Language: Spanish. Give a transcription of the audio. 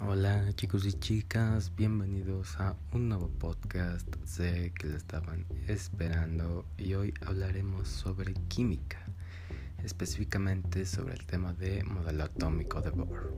Hola chicos y chicas, bienvenidos a un nuevo podcast. Sé que lo estaban esperando y hoy hablaremos sobre química, específicamente sobre el tema de modelo atómico de Bohr.